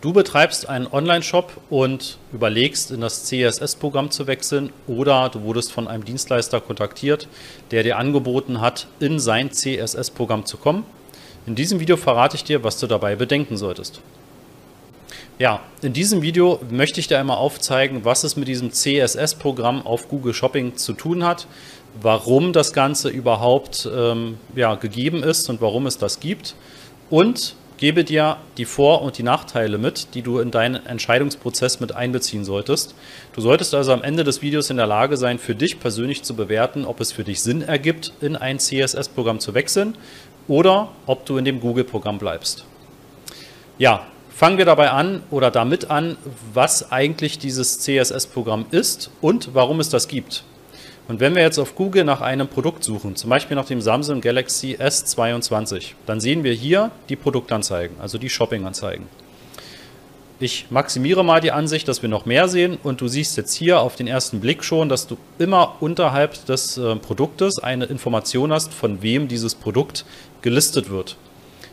Du betreibst einen Online-Shop und überlegst, in das CSS-Programm zu wechseln oder du wurdest von einem Dienstleister kontaktiert, der dir angeboten hat, in sein CSS-Programm zu kommen. In diesem Video verrate ich dir, was du dabei bedenken solltest. Ja, in diesem Video möchte ich dir einmal aufzeigen, was es mit diesem CSS-Programm auf Google Shopping zu tun hat, warum das Ganze überhaupt ähm, ja, gegeben ist und warum es das gibt und gebe dir die Vor- und die Nachteile mit, die du in deinen Entscheidungsprozess mit einbeziehen solltest. Du solltest also am Ende des Videos in der Lage sein, für dich persönlich zu bewerten, ob es für dich Sinn ergibt, in ein CSS-Programm zu wechseln oder ob du in dem Google-Programm bleibst. Ja, fangen wir dabei an oder damit an, was eigentlich dieses CSS-Programm ist und warum es das gibt. Und wenn wir jetzt auf Google nach einem Produkt suchen, zum Beispiel nach dem Samsung Galaxy S22, dann sehen wir hier die Produktanzeigen, also die Shopping-Anzeigen. Ich maximiere mal die Ansicht, dass wir noch mehr sehen und du siehst jetzt hier auf den ersten Blick schon, dass du immer unterhalb des äh, Produktes eine Information hast, von wem dieses Produkt gelistet wird.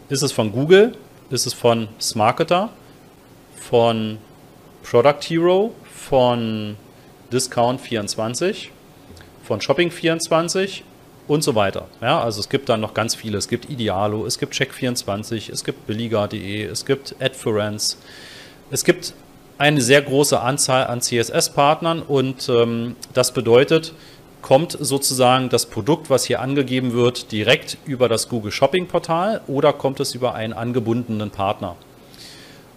Ist es von Google? Ist es von Smarketer? Von Product Hero? Von Discount24? Von Shopping24 und so weiter. Ja, also es gibt dann noch ganz viele. Es gibt Idealo, es gibt Check24, es gibt billiger.de, es gibt Adference. Es gibt eine sehr große Anzahl an CSS-Partnern und ähm, das bedeutet, kommt sozusagen das Produkt, was hier angegeben wird, direkt über das Google Shopping Portal oder kommt es über einen angebundenen Partner?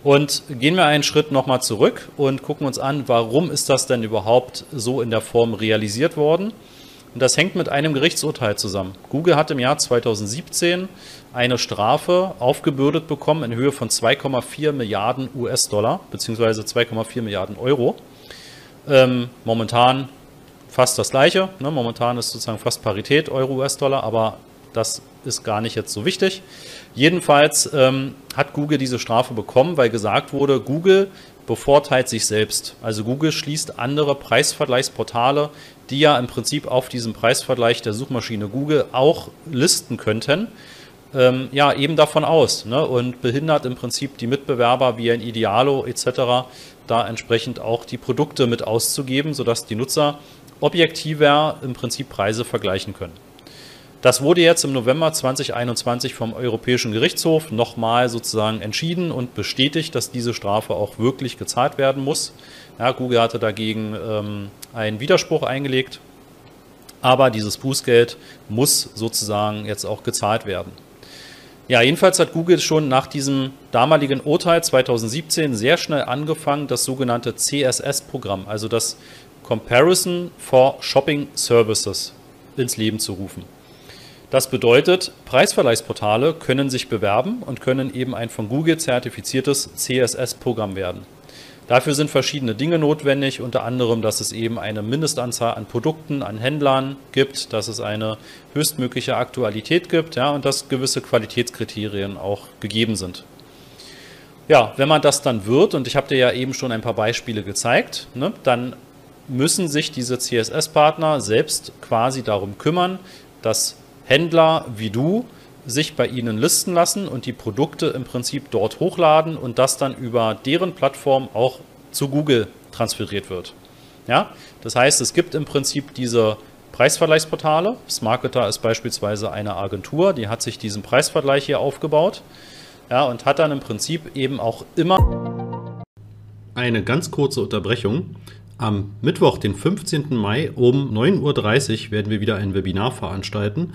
Und gehen wir einen Schritt nochmal zurück und gucken uns an, warum ist das denn überhaupt so in der Form realisiert worden? Und das hängt mit einem Gerichtsurteil zusammen. Google hat im Jahr 2017 eine Strafe aufgebürdet bekommen in Höhe von 2,4 Milliarden US-Dollar, beziehungsweise 2,4 Milliarden Euro. Ähm, momentan fast das gleiche. Ne? Momentan ist sozusagen fast Parität Euro-US-Dollar, aber das ist gar nicht jetzt so wichtig. Jedenfalls ähm, hat Google diese Strafe bekommen, weil gesagt wurde, Google bevorteilt sich selbst. Also Google schließt andere Preisvergleichsportale, die ja im Prinzip auf diesem Preisvergleich der Suchmaschine Google auch listen könnten, ähm, ja eben davon aus ne? und behindert im Prinzip die Mitbewerber wie ein Idealo etc. da entsprechend auch die Produkte mit auszugeben, sodass die Nutzer objektiver im Prinzip Preise vergleichen können. Das wurde jetzt im November 2021 vom Europäischen Gerichtshof nochmal sozusagen entschieden und bestätigt, dass diese Strafe auch wirklich gezahlt werden muss. Ja, Google hatte dagegen ähm, einen Widerspruch eingelegt, aber dieses Bußgeld muss sozusagen jetzt auch gezahlt werden. Ja, jedenfalls hat Google schon nach diesem damaligen Urteil 2017 sehr schnell angefangen, das sogenannte CSS-Programm, also das Comparison for Shopping Services, ins Leben zu rufen. Das bedeutet, Preisvergleichsportale können sich bewerben und können eben ein von Google zertifiziertes CSS-Programm werden. Dafür sind verschiedene Dinge notwendig, unter anderem, dass es eben eine Mindestanzahl an Produkten, an Händlern gibt, dass es eine höchstmögliche Aktualität gibt ja, und dass gewisse Qualitätskriterien auch gegeben sind. Ja, wenn man das dann wird, und ich habe dir ja eben schon ein paar Beispiele gezeigt, ne, dann müssen sich diese CSS-Partner selbst quasi darum kümmern, dass Händler wie du sich bei ihnen listen lassen und die Produkte im Prinzip dort hochladen und das dann über deren Plattform auch zu Google transferiert wird. Ja, das heißt, es gibt im Prinzip diese Preisvergleichsportale. Smarketer ist beispielsweise eine Agentur, die hat sich diesen Preisvergleich hier aufgebaut ja, und hat dann im Prinzip eben auch immer eine ganz kurze Unterbrechung. Am Mittwoch, den 15. Mai um 9.30 Uhr werden wir wieder ein Webinar veranstalten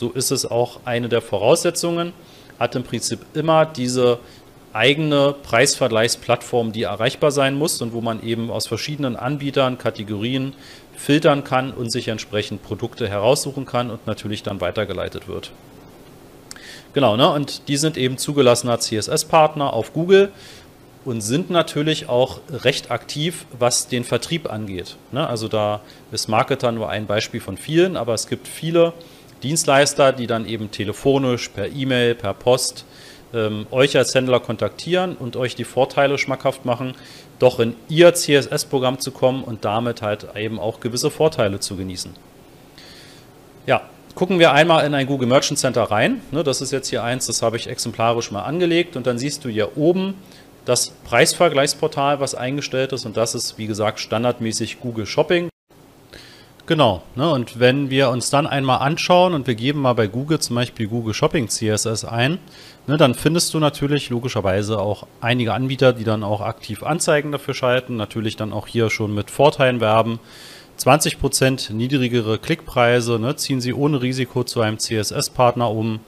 So ist es auch eine der Voraussetzungen, hat im Prinzip immer diese eigene Preisvergleichsplattform, die erreichbar sein muss und wo man eben aus verschiedenen Anbietern, Kategorien filtern kann und sich entsprechend Produkte heraussuchen kann und natürlich dann weitergeleitet wird. Genau, ne? und die sind eben zugelassener CSS-Partner auf Google und sind natürlich auch recht aktiv, was den Vertrieb angeht. Ne? Also da ist Marketer nur ein Beispiel von vielen, aber es gibt viele Dienstleister, die dann eben telefonisch, per E-Mail, per Post ähm, euch als Händler kontaktieren und euch die Vorteile schmackhaft machen, doch in ihr CSS-Programm zu kommen und damit halt eben auch gewisse Vorteile zu genießen. Ja, gucken wir einmal in ein Google Merchant Center rein. Ne, das ist jetzt hier eins, das habe ich exemplarisch mal angelegt und dann siehst du hier oben das Preisvergleichsportal, was eingestellt ist und das ist, wie gesagt, standardmäßig Google Shopping. Genau, ne, und wenn wir uns dann einmal anschauen und wir geben mal bei Google zum Beispiel Google Shopping CSS ein, ne, dann findest du natürlich logischerweise auch einige Anbieter, die dann auch aktiv Anzeigen dafür schalten, natürlich dann auch hier schon mit Vorteilen werben. 20% niedrigere Klickpreise, ne, ziehen sie ohne Risiko zu einem CSS-Partner um.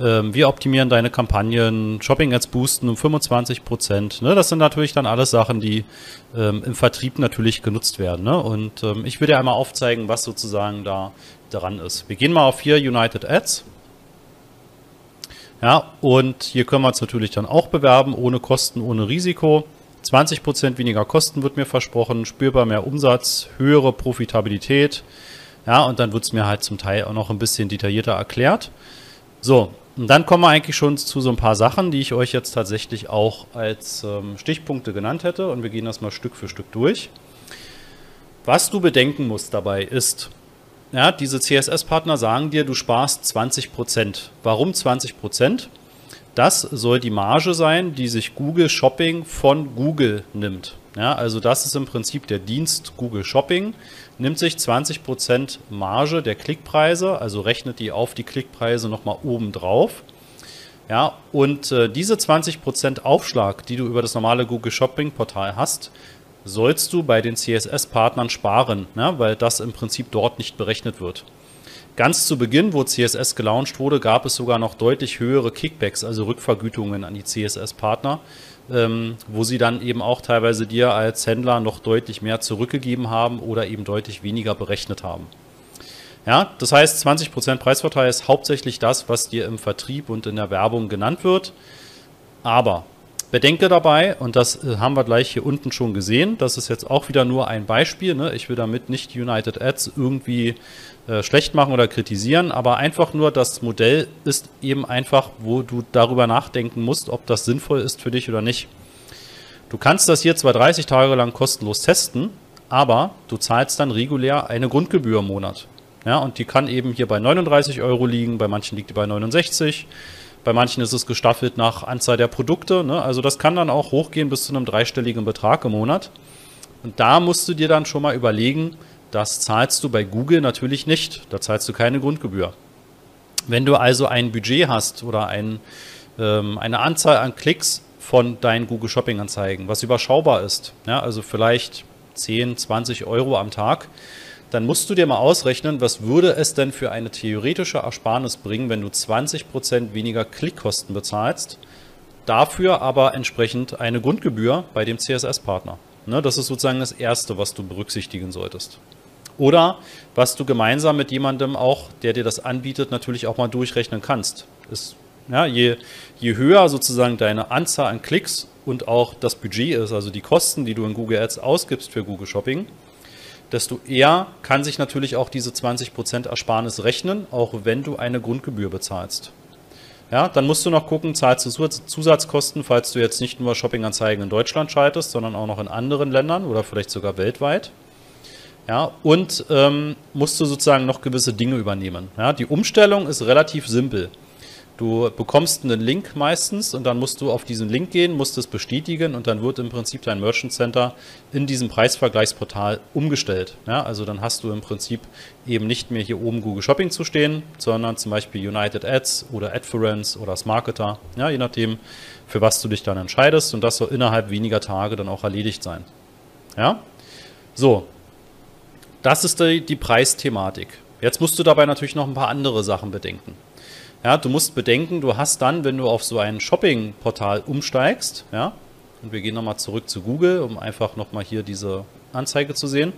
Ähm, wir optimieren deine Kampagnen, Shopping-Ads boosten um 25 Prozent. Ne? Das sind natürlich dann alles Sachen, die ähm, im Vertrieb natürlich genutzt werden. Ne? Und ähm, ich will dir einmal aufzeigen, was sozusagen da dran ist. Wir gehen mal auf hier United Ads. Ja, und hier können wir uns natürlich dann auch bewerben, ohne Kosten, ohne Risiko. 20 Prozent weniger Kosten wird mir versprochen, spürbar mehr Umsatz, höhere Profitabilität. Ja, und dann wird es mir halt zum Teil auch noch ein bisschen detaillierter erklärt. So, und dann kommen wir eigentlich schon zu so ein paar Sachen, die ich euch jetzt tatsächlich auch als ähm, Stichpunkte genannt hätte. Und wir gehen das mal Stück für Stück durch. Was du bedenken musst dabei ist, ja, diese CSS-Partner sagen dir, du sparst 20 Prozent. Warum 20 Prozent? Das soll die Marge sein, die sich Google Shopping von Google nimmt. Ja, also das ist im Prinzip der Dienst Google Shopping, nimmt sich 20% Marge der Klickpreise, also rechnet die auf die Klickpreise nochmal oben drauf. Ja, und äh, diese 20% Aufschlag, die du über das normale Google Shopping Portal hast, sollst du bei den CSS-Partnern sparen, ja, weil das im Prinzip dort nicht berechnet wird. Ganz zu Beginn, wo CSS gelauncht wurde, gab es sogar noch deutlich höhere Kickbacks, also Rückvergütungen an die CSS-Partner ähm, wo sie dann eben auch teilweise dir als Händler noch deutlich mehr zurückgegeben haben oder eben deutlich weniger berechnet haben. Ja, das heißt, 20% Preisvorteil ist hauptsächlich das, was dir im Vertrieb und in der Werbung genannt wird. Aber bedenke dabei, und das äh, haben wir gleich hier unten schon gesehen, das ist jetzt auch wieder nur ein Beispiel. Ne? Ich will damit nicht United Ads irgendwie äh, schlecht machen oder kritisieren, aber einfach nur das Modell ist eben einfach, wo du darüber nachdenken musst, ob das sinnvoll ist für dich oder nicht. Du kannst das hier zwar 30 Tage lang kostenlos testen, aber du zahlst dann regulär eine Grundgebühr im Monat. Ja, und die kann eben hier bei 39 Euro liegen, bei manchen liegt die bei 69, bei manchen ist es gestaffelt nach Anzahl der Produkte. Ne? Also das kann dann auch hochgehen bis zu einem dreistelligen Betrag im Monat. Und da musst du dir dann schon mal überlegen, das zahlst du bei Google natürlich nicht. Da zahlst du keine Grundgebühr. Wenn du also ein Budget hast oder ein, ähm, eine Anzahl an Klicks von deinen Google Shopping Anzeigen, was überschaubar ist, ja, also vielleicht 10, 20 Euro am Tag, dann musst du dir mal ausrechnen, was würde es denn für eine theoretische Ersparnis bringen, wenn du 20% weniger Klickkosten bezahlst, dafür aber entsprechend eine Grundgebühr bei dem CSS-Partner. Ne, das ist sozusagen das Erste, was du berücksichtigen solltest. Oder was du gemeinsam mit jemandem auch, der dir das anbietet, natürlich auch mal durchrechnen kannst. Ist, ja, je, je höher sozusagen deine Anzahl an Klicks und auch das Budget ist, also die Kosten, die du in Google Ads ausgibst für Google Shopping, desto eher kann sich natürlich auch diese 20% Ersparnis rechnen, auch wenn du eine Grundgebühr bezahlst. Ja, dann musst du noch gucken, zahlst du Zusatzkosten, falls du jetzt nicht nur Shoppinganzeigen in Deutschland schaltest, sondern auch noch in anderen Ländern oder vielleicht sogar weltweit. Ja, und ähm, musst du sozusagen noch gewisse Dinge übernehmen. Ja, die Umstellung ist relativ simpel. Du bekommst einen Link meistens und dann musst du auf diesen Link gehen, musst es bestätigen und dann wird im Prinzip dein Merchant Center in diesem Preisvergleichsportal umgestellt. Ja, also dann hast du im Prinzip eben nicht mehr hier oben Google Shopping zu stehen, sondern zum Beispiel United Ads oder Adference oder Smarketer, ja, je nachdem, für was du dich dann entscheidest und das soll innerhalb weniger Tage dann auch erledigt sein. Ja, so, das ist die, die Preisthematik. Jetzt musst du dabei natürlich noch ein paar andere Sachen bedenken. Ja, du musst bedenken, du hast dann, wenn du auf so ein Shopping-Portal umsteigst, ja, und wir gehen nochmal zurück zu Google, um einfach nochmal hier diese Anzeige zu sehen.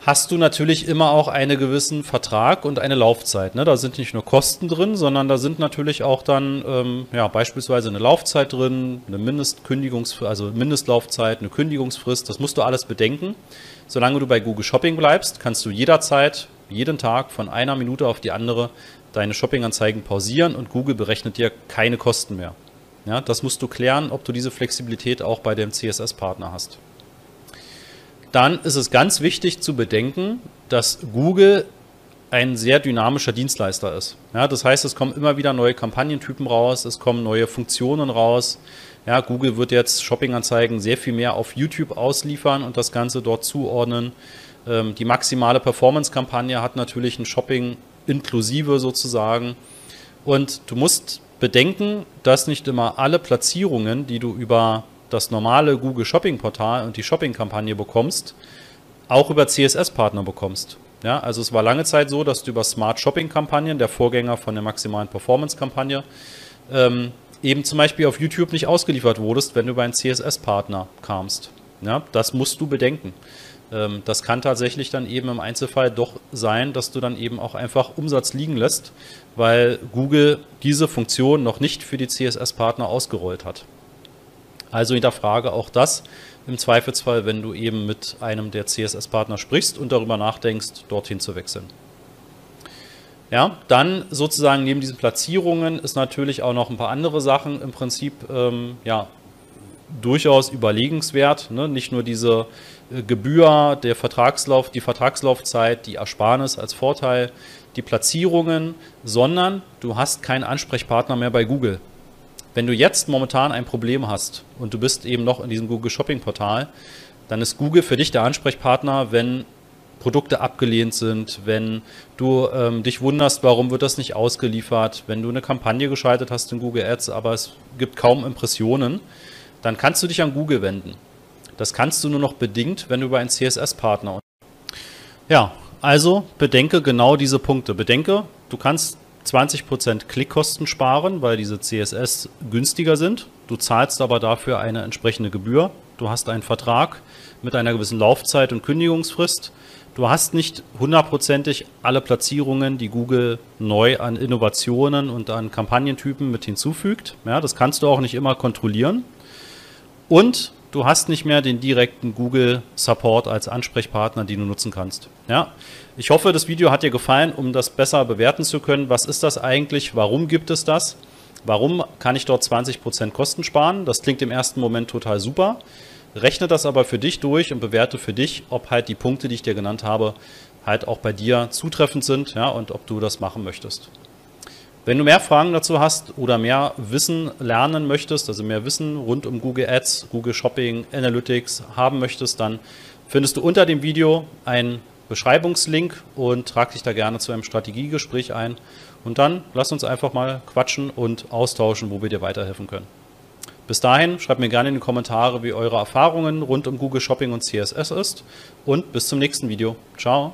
hast du natürlich immer auch einen gewissen Vertrag und eine Laufzeit. Ne? Da sind nicht nur Kosten drin, sondern da sind natürlich auch dann ähm, ja, beispielsweise eine Laufzeit drin, eine Mindestkündigungsfrist, also Mindestlaufzeit, eine Kündigungsfrist. Das musst du alles bedenken. Solange du bei Google Shopping bleibst, kannst du jederzeit, jeden Tag von einer Minute auf die andere deine Shopping-Anzeigen pausieren und Google berechnet dir keine Kosten mehr. Ja, das musst du klären, ob du diese Flexibilität auch bei dem CSS-Partner hast dann ist es ganz wichtig zu bedenken, dass Google ein sehr dynamischer Dienstleister ist. Ja, das heißt, es kommen immer wieder neue Kampagnentypen raus, es kommen neue Funktionen raus. Ja, Google wird jetzt Shopping-Anzeigen sehr viel mehr auf YouTube ausliefern und das Ganze dort zuordnen. Ähm, die maximale Performance-Kampagne hat natürlich ein Shopping inklusive sozusagen. Und du musst bedenken, dass nicht immer alle Platzierungen, die du über das normale Google Shopping Portal und die Shopping-Kampagne bekommst, auch über CSS-Partner bekommst. Ja, also es war lange Zeit so, dass du über Smart Shopping-Kampagnen, der Vorgänger von der maximalen Performance-Kampagne, ähm, eben zum Beispiel auf YouTube nicht ausgeliefert wurdest, wenn du über einen CSS-Partner kamst. Ja, das musst du bedenken. Ähm, das kann tatsächlich dann eben im Einzelfall doch sein, dass du dann eben auch einfach Umsatz liegen lässt, weil Google diese Funktion noch nicht für die CSS-Partner ausgerollt hat. Also hinterfrage auch das im Zweifelsfall, wenn du eben mit einem der CSS-Partner sprichst und darüber nachdenkst, dorthin zu wechseln. Ja, dann sozusagen neben diesen Platzierungen ist natürlich auch noch ein paar andere Sachen im Prinzip ähm, ja, durchaus überlegenswert. Ne? Nicht nur diese äh, Gebühr, der Vertragslauf, die Vertragslaufzeit, die Ersparnis als Vorteil, die Platzierungen, sondern du hast keinen Ansprechpartner mehr bei Google. Wenn du jetzt momentan ein Problem hast und du bist eben noch in diesem Google Shopping Portal, dann ist Google für dich der Ansprechpartner, wenn Produkte abgelehnt sind, wenn du ähm, dich wunderst, warum wird das nicht ausgeliefert, wenn du eine Kampagne geschaltet hast in Google Ads, aber es gibt kaum Impressionen, dann kannst du dich an Google wenden. Das kannst du nur noch bedingt, wenn du über einen CSS-Partner. Ja, also bedenke genau diese Punkte. Bedenke, du kannst 20% Klickkosten sparen, weil diese CSS günstiger sind. Du zahlst aber dafür eine entsprechende Gebühr. Du hast einen Vertrag mit einer gewissen Laufzeit und Kündigungsfrist. Du hast nicht hundertprozentig alle Platzierungen, die Google neu an Innovationen und an Kampagnentypen mit hinzufügt. Ja, das kannst du auch nicht immer kontrollieren. Und du hast nicht mehr den direkten Google Support als Ansprechpartner, den du nutzen kannst. Ja, ich hoffe, das Video hat dir gefallen, um das besser bewerten zu können. Was ist das eigentlich? Warum gibt es das? Warum kann ich dort 20% Kosten sparen? Das klingt im ersten Moment total super. Rechne das aber für dich durch und bewerte für dich, ob halt die Punkte, die ich dir genannt habe, halt auch bei dir zutreffend sind ja, und ob du das machen möchtest. Wenn du mehr Fragen dazu hast oder mehr Wissen lernen möchtest, also mehr Wissen rund um Google Ads, Google Shopping, Analytics haben möchtest, dann findest du unter dem Video einen Beschreibungslink und trag dich da gerne zu einem Strategiegespräch ein. Und dann lass uns einfach mal quatschen und austauschen, wo wir dir weiterhelfen können. Bis dahin, schreibt mir gerne in die Kommentare, wie eure Erfahrungen rund um Google Shopping und CSS ist. Und bis zum nächsten Video. Ciao.